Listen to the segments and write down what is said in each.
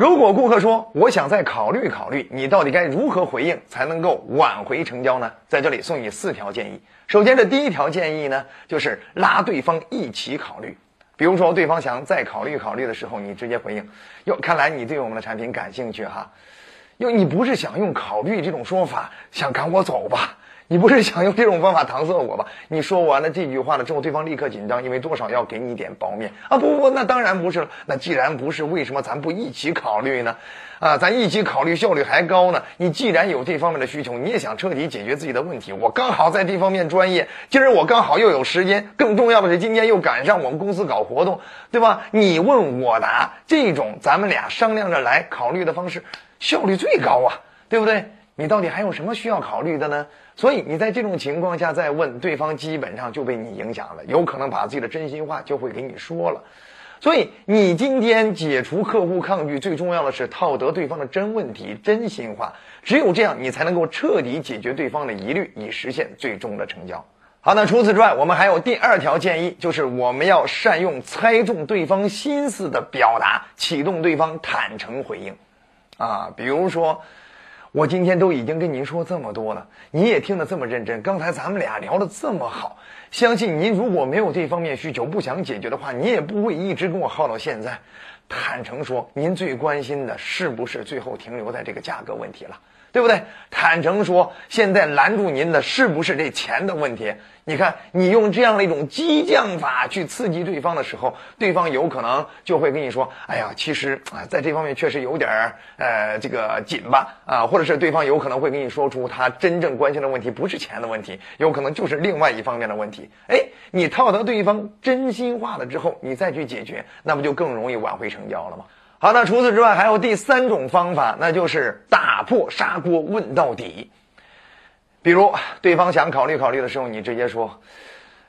如果顾客说我想再考虑考虑，你到底该如何回应才能够挽回成交呢？在这里送你四条建议。首先，这第一条建议呢，就是拉对方一起考虑。比如说，对方想再考虑考虑的时候，你直接回应：哟，看来你对我们的产品感兴趣哈。哟，你不是想用考虑这种说法想赶我走吧？你不是想用这种方法搪塞我吧？你说完了这句话了之后，对方立刻紧张，因为多少要给你点薄面啊！不不不，那当然不是了。那既然不是，为什么咱不一起考虑呢？啊，咱一起考虑效率还高呢。你既然有这方面的需求，你也想彻底解决自己的问题，我刚好在这方面专业，今儿我刚好又有时间，更重要的是今天又赶上我们公司搞活动，对吧？你问我答，这种咱们俩商量着来考虑的方式，效率最高啊，对不对？你到底还有什么需要考虑的呢？所以你在这种情况下再问对方，基本上就被你影响了，有可能把自己的真心话就会给你说了。所以你今天解除客户抗拒，最重要的是套得对方的真问题、真心话。只有这样，你才能够彻底解决对方的疑虑，以实现最终的成交。好，那除此之外，我们还有第二条建议，就是我们要善用猜中对方心思的表达，启动对方坦诚回应。啊，比如说。我今天都已经跟您说这么多了，你也听得这么认真。刚才咱们俩聊得这么好，相信您如果没有这方面需求，不想解决的话，你也不会一直跟我耗到现在。坦诚说，您最关心的是不是最后停留在这个价格问题了？对不对？坦诚说，现在拦住您的是不是这钱的问题？你看，你用这样的一种激将法去刺激对方的时候，对方有可能就会跟你说：“哎呀，其实啊，在这方面确实有点儿呃这个紧吧啊。”或者是对方有可能会跟你说出他真正关心的问题不是钱的问题，有可能就是另外一方面的问题。哎，你套得对方真心话了之后，你再去解决，那不就更容易挽回成成交了吗？好，那除此之外还有第三种方法，那就是打破砂锅问到底。比如对方想考虑考虑的时候，你直接说：“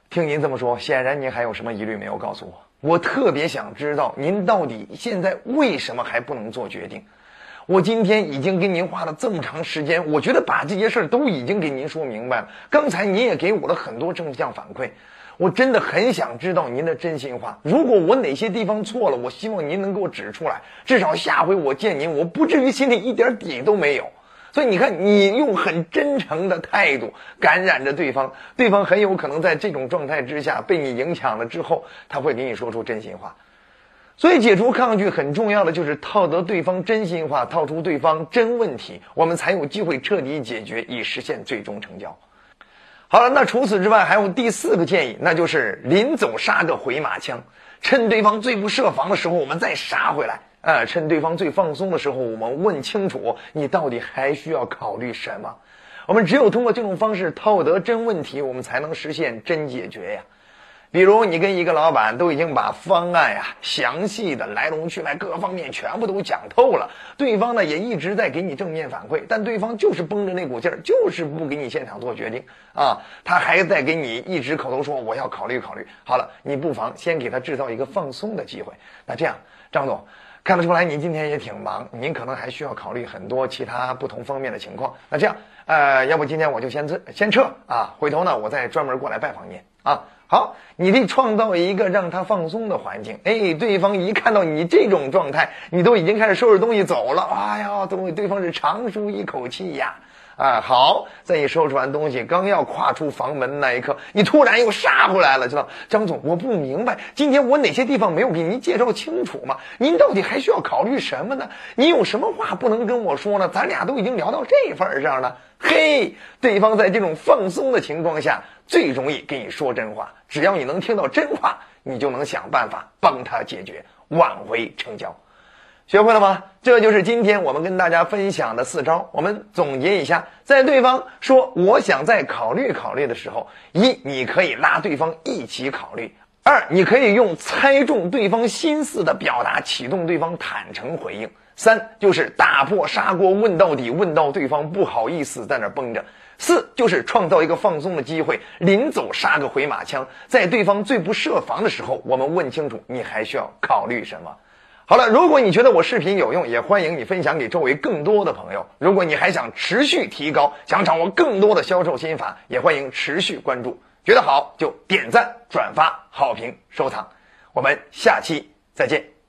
听您这么说，显然您还有什么疑虑没有告诉我。我特别想知道您到底现在为什么还不能做决定。我今天已经跟您花了这么长时间，我觉得把这些事儿都已经给您说明白了。刚才您也给我了很多正向反馈。”我真的很想知道您的真心话。如果我哪些地方错了，我希望您能给我指出来。至少下回我见您，我不至于心里一点底都没有。所以你看，你用很真诚的态度感染着对方，对方很有可能在这种状态之下被你影响了之后，他会给你说出真心话。所以解除抗拒很重要的就是套得对方真心话，套出对方真问题，我们才有机会彻底解决，以实现最终成交。好了，那除此之外还有第四个建议，那就是临走杀个回马枪，趁对方最不设防的时候，我们再杀回来。呃，趁对方最放松的时候，我们问清楚你到底还需要考虑什么。我们只有通过这种方式套得真问题，我们才能实现真解决呀。比如你跟一个老板都已经把方案呀详细的来龙去脉各方面全部都讲透了，对方呢也一直在给你正面反馈，但对方就是绷着那股劲儿，就是不给你现场做决定啊，他还在给你一直口头说我要考虑考虑。好了，你不妨先给他制造一个放松的机会。那这样，张总看得出来您今天也挺忙，您可能还需要考虑很多其他不同方面的情况。那这样，呃，要不今天我就先撤先撤啊，回头呢我再专门过来拜访您啊。好，你得创造一个让他放松的环境。哎，对方一看到你这种状态，你都已经开始收拾东西走了。哎呀，东西对方是长舒一口气呀。啊，好，在你收拾完东西，刚要跨出房门那一刻，你突然又杀回来了，知道？张总，我不明白，今天我哪些地方没有给您介绍清楚吗？您到底还需要考虑什么呢？您有什么话不能跟我说呢？咱俩都已经聊到这份上了。嘿，对方在这种放松的情况下最容易跟你说真话。只要你能听到真话，你就能想办法帮他解决，挽回成交。学会了吗？这就是今天我们跟大家分享的四招。我们总结一下：在对方说“我想再考虑考虑”的时候，一，你可以拉对方一起考虑；二，你可以用猜中对方心思的表达启动对方坦诚回应。三就是打破砂锅问到底，问到对方不好意思在那绷着。四就是创造一个放松的机会，临走杀个回马枪，在对方最不设防的时候，我们问清楚你还需要考虑什么。好了，如果你觉得我视频有用，也欢迎你分享给周围更多的朋友。如果你还想持续提高，想掌握更多的销售心法，也欢迎持续关注。觉得好就点赞、转发、好评、收藏。我们下期再见。